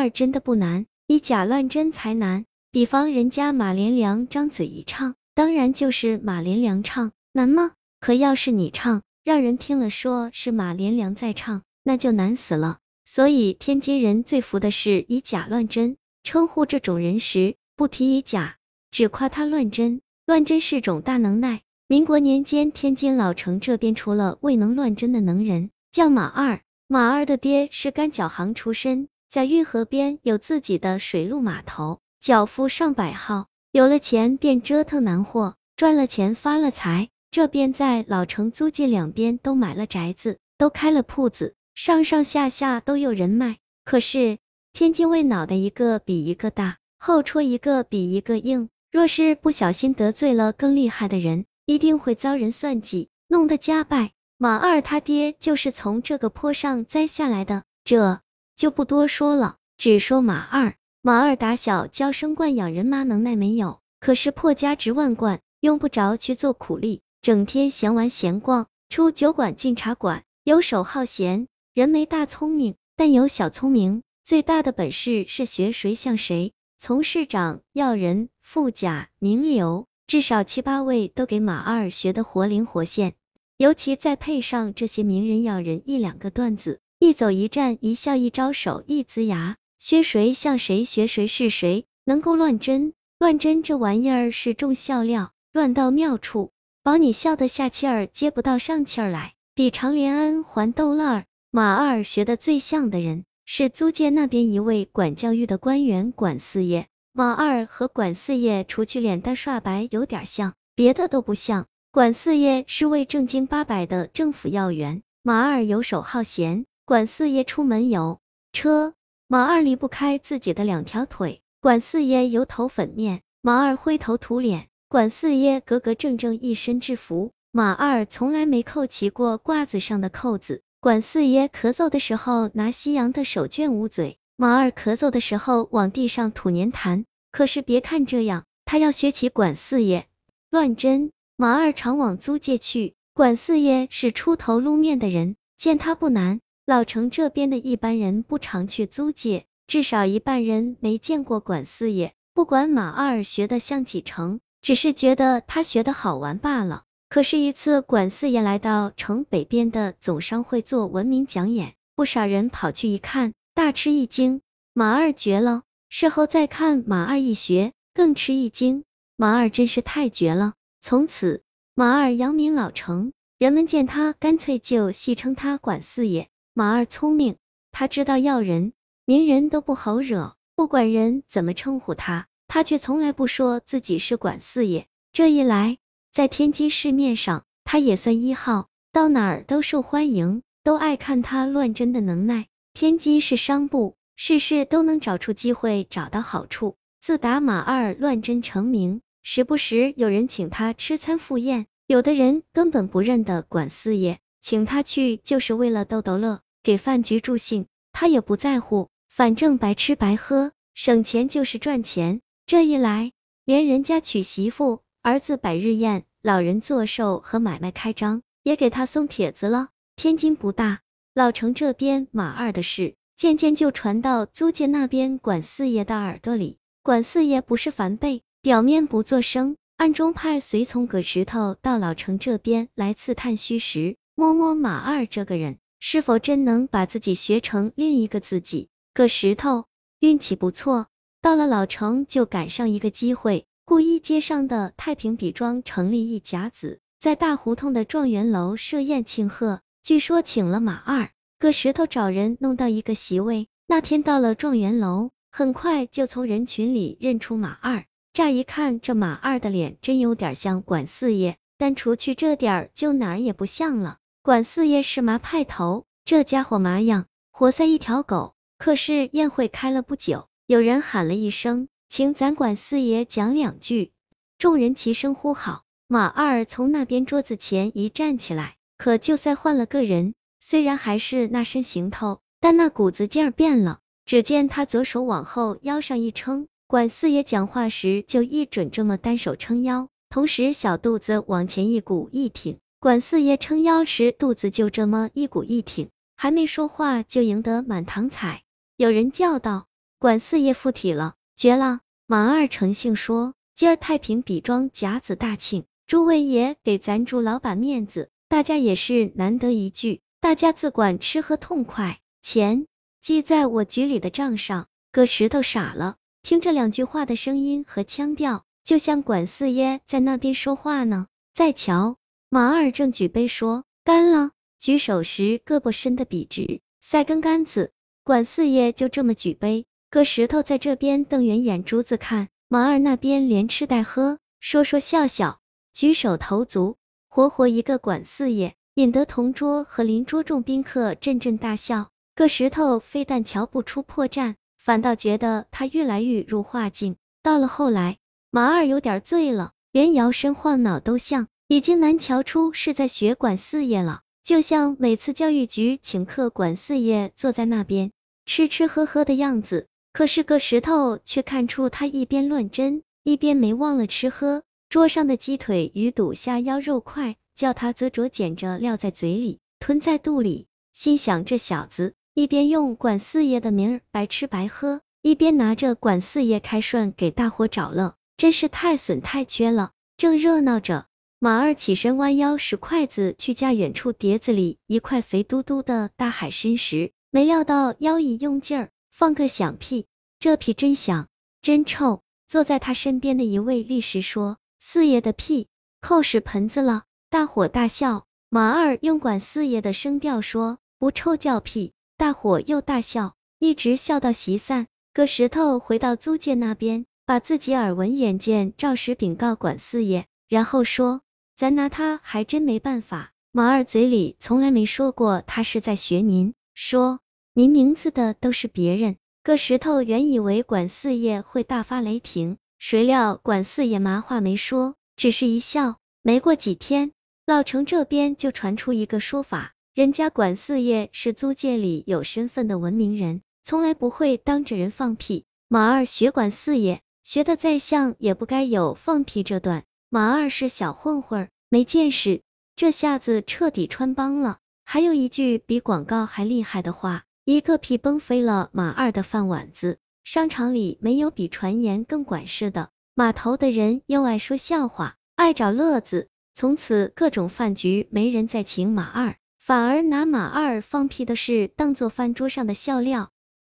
二真的不难，以假乱真才难。比方人家马连良张嘴一唱，当然就是马连良唱，难吗？可要是你唱，让人听了说是马连良在唱，那就难死了。所以天津人最服的是以假乱真，称呼这种人时，不提以假，只夸他乱真。乱真是种大能耐。民国年间，天津老城这边除了未能乱真的能人，叫马二。马二的爹是干脚行出身，在运河边有自己的水陆码头，脚夫上百号。有了钱便折腾南货，赚了钱发了财。这边在老城租界两边都买了宅子，都开了铺子，上上下下都有人脉。可是天津卫脑袋一个比一个大，后戳一个比一个硬。若是不小心得罪了更厉害的人。一定会遭人算计，弄得家败。马二他爹就是从这个坡上栽下来的，这就不多说了，只说马二。马二打小娇生惯养，人妈能耐没有，可是破家值万贯，用不着去做苦力，整天闲玩闲逛，出酒馆进茶馆，游手好闲。人没大聪明，但有小聪明，最大的本事是学谁像谁，从市长、要人、富甲、名流。至少七八位都给马二学的活灵活现，尤其再配上这些名人要人一两个段子，一走一站一笑一招手一呲牙，学谁像谁学谁是谁，能够乱真。乱真这玩意儿是重笑料，乱到妙处，保你笑得下气儿接不到上气儿来，比长连安还逗乐儿。马二学的最像的人是租界那边一位管教育的官员管四爷。马二和管四爷除去脸蛋刷白有点像，别的都不像。管四爷是位正经八百的政府要员，马二游手好闲。管四爷出门有车，马二离不开自己的两条腿。管四爷油头粉面，马二灰头土脸。管四爷格格正正一身制服，马二从来没扣起过褂子上的扣子。管四爷咳嗽的时候拿西洋的手绢捂嘴。马二咳嗽的时候往地上吐粘痰，可是别看这样，他要学起管四爷乱真。马二常往租界去，管四爷是出头露面的人，见他不难。老城这边的一般人不常去租界，至少一半人没见过管四爷。不管马二学的像几成，只是觉得他学的好玩罢了。可是，一次管四爷来到城北边的总商会做文明讲演，不少人跑去一看。大吃一惊，马二绝了。事后再看马二一学，更吃一惊，马二真是太绝了。从此，马二扬名老城，人们见他干脆就戏称他管四爷。马二聪明，他知道要人，名人都不好惹，不管人怎么称呼他，他却从来不说自己是管四爷。这一来，在天津市面上，他也算一号，到哪儿都受欢迎，都爱看他乱真的能耐。天机是商部，事事都能找出机会，找到好处。自打马二乱真成名，时不时有人请他吃餐赴宴，有的人根本不认得管四爷，请他去就是为了逗逗乐，给饭局助兴，他也不在乎，反正白吃白喝，省钱就是赚钱。这一来，连人家娶媳妇、儿子百日宴、老人做寿和买卖开张，也给他送帖子了。天津不大。老城这边马二的事，渐渐就传到租界那边管四爷的耳朵里。管四爷不是凡辈，表面不作声，暗中派随从葛石头到老城这边来刺探虚实，摸摸马二这个人是否真能把自己学成另一个自己。葛石头运气不错，到了老城就赶上一个机会，故意街上的太平笔庄成立一甲子，在大胡同的状元楼设宴庆贺。据说请了马二，搁石头找人弄到一个席位。那天到了状元楼，很快就从人群里认出马二。乍一看，这马二的脸真有点像管四爷，但除去这点儿，就哪儿也不像了。管四爷是麻派头，这家伙麻样，活塞一条狗。可是宴会开了不久，有人喊了一声，请咱管四爷讲两句。众人齐声呼好。马二从那边桌子前一站起来。可就算换了个人，虽然还是那身行头，但那股子劲儿变了。只见他左手往后腰上一撑，管四爷讲话时就一准这么单手撑腰，同时小肚子往前一鼓一挺。管四爷撑腰时，肚子就这么一鼓一挺，还没说话就赢得满堂彩。有人叫道：“管四爷附体了，绝了！马二诚信说，今儿太平比庄甲子大庆，诸位爷给咱朱老板面子，大家也是难得一聚，大家自管吃喝痛快，钱记在我局里的账上。搁石头傻了，听这两句话的声音和腔调，就像管四爷在那边说话呢。再瞧，马二正举杯说干了，举手时胳膊伸得笔直，赛根杆子。管四爷就这么举杯，搁石头在这边瞪圆眼珠子看，马二那边连吃带喝，说说笑笑，举手投足，活活一个管四爷，引得同桌和邻桌众宾客阵阵大笑。搁石头非但瞧不出破绽。反倒觉得他越来越入画境。到了后来，马二有点醉了，连摇身晃脑都像，已经难瞧出是在学管四爷了。就像每次教育局请客，管四爷坐在那边吃吃喝喝的样子。可是个石头却看出他一边乱真，一边没忘了吃喝。桌上的鸡腿、鱼肚、虾腰、肉块，叫他啧啧捡着撂在嘴里，吞在肚里，心想这小子。一边用管四爷的名儿白吃白喝，一边拿着管四爷开涮给大伙找乐，真是太损太缺了。正热闹着，马二起身弯腰使筷子去夹远处碟子里一块肥嘟嘟的大海参时，没料到腰一用劲儿，放个响屁，这屁真响，真臭。坐在他身边的一位力士说：“四爷的屁扣屎盆子了。”大伙大笑。马二用管四爷的声调说：“不臭叫屁。”大伙又大笑，一直笑到席散。搁石头回到租界那边，把自己耳闻眼见照实禀告管四爷，然后说：“咱拿他还真没办法。”马二嘴里从来没说过他是在学您，说您名字的都是别人。搁石头原以为管四爷会大发雷霆，谁料管四爷麻话没说，只是一笑。没过几天，老城这边就传出一个说法。人家管四爷是租界里有身份的文明人，从来不会当着人放屁。马二学管四爷，学的再像，也不该有放屁这段。马二是小混混，没见识，这下子彻底穿帮了。还有一句比广告还厉害的话，一个屁崩飞了马二的饭碗子。商场里没有比传言更管事的，码头的人又爱说笑话，爱找乐子，从此各种饭局没人再请马二。反而拿马二放屁的事当做饭桌上的笑料，